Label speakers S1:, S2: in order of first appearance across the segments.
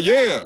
S1: yeah.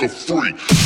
S2: like
S3: a freak.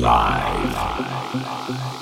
S3: Live.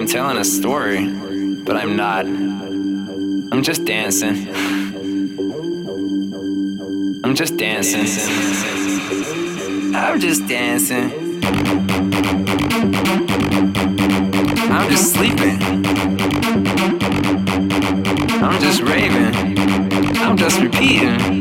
S3: I'm telling a story, but I'm not. I'm just dancing. I'm just dancing. I'm just dancing. I'm just sleeping. I'm just raving. I'm just repeating.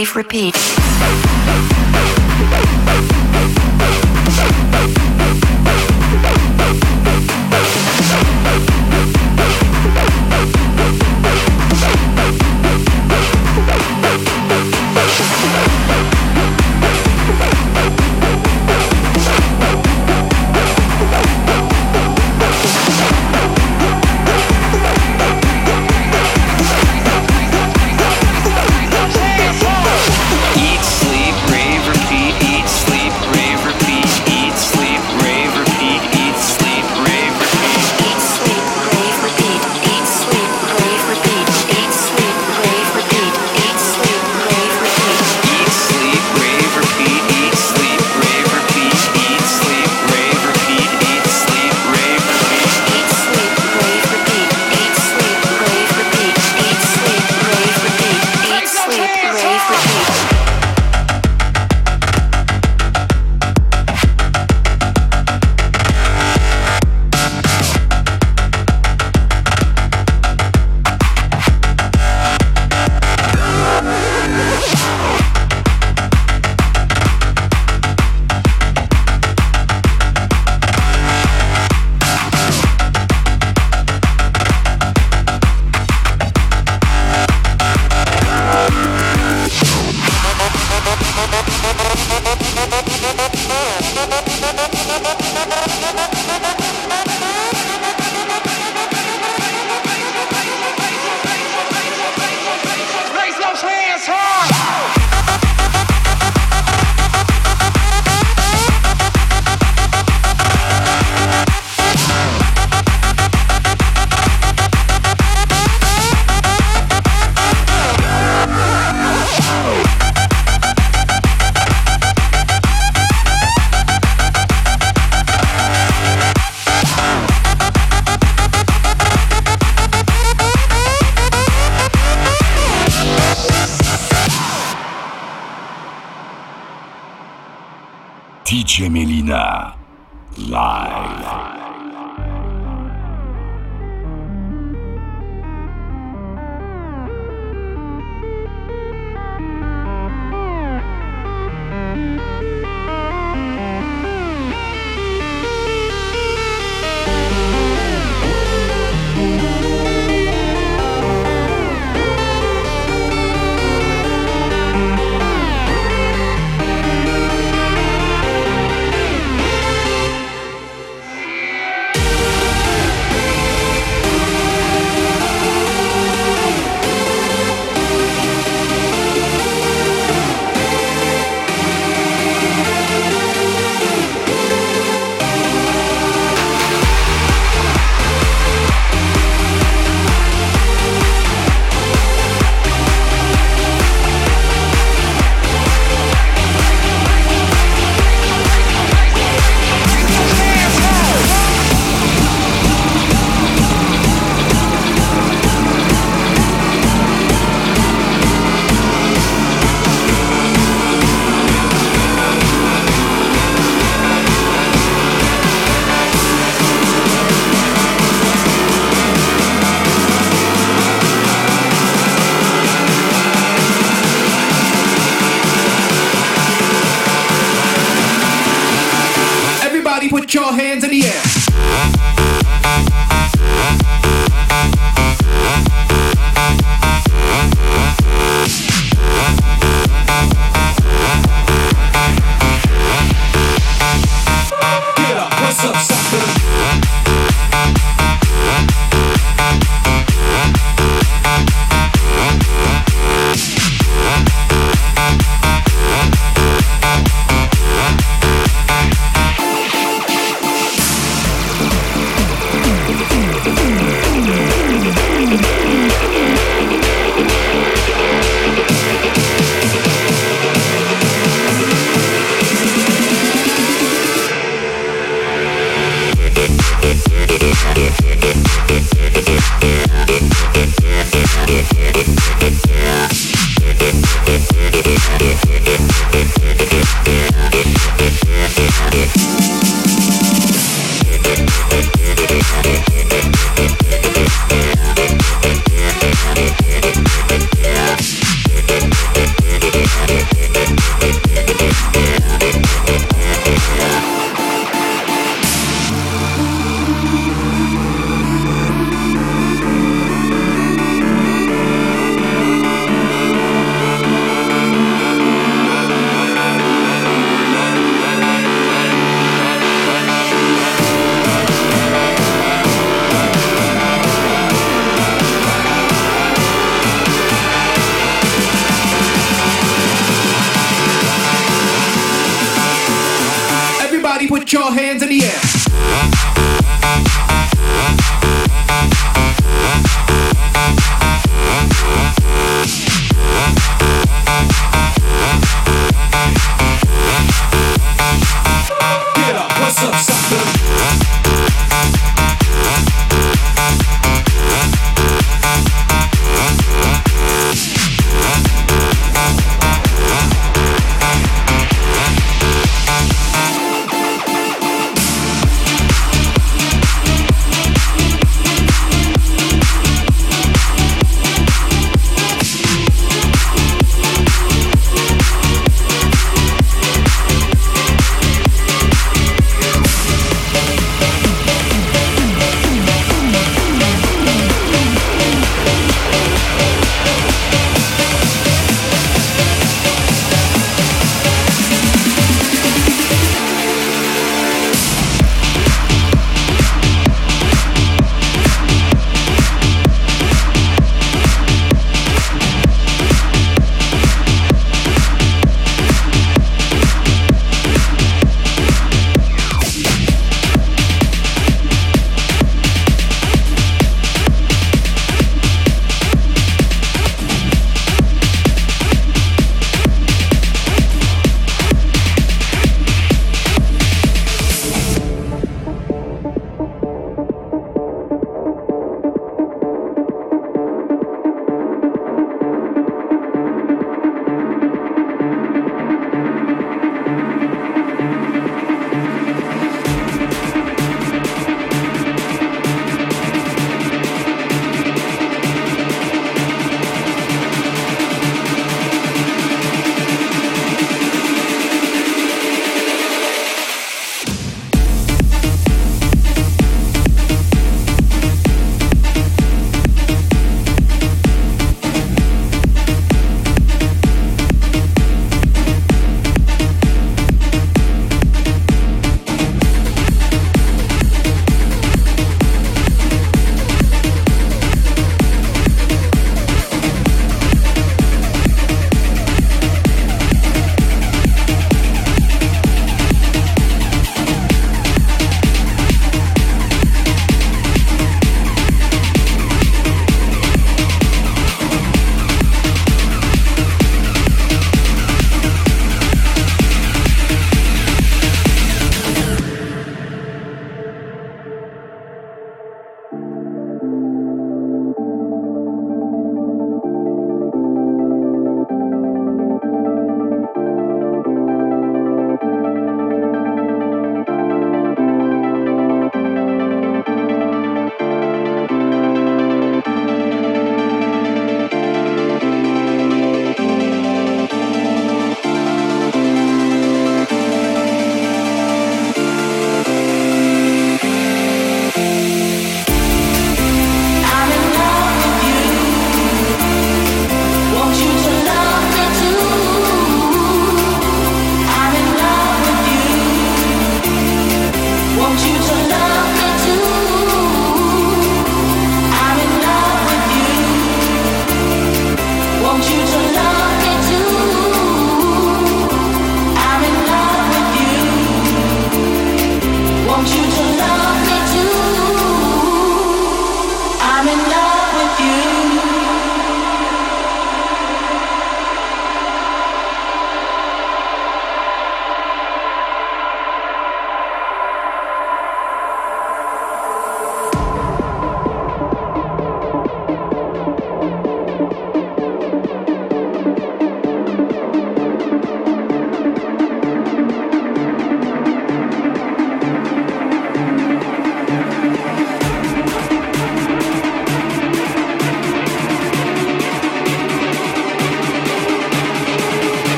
S3: Rave Repeat.
S4: Ticie Mielina Live.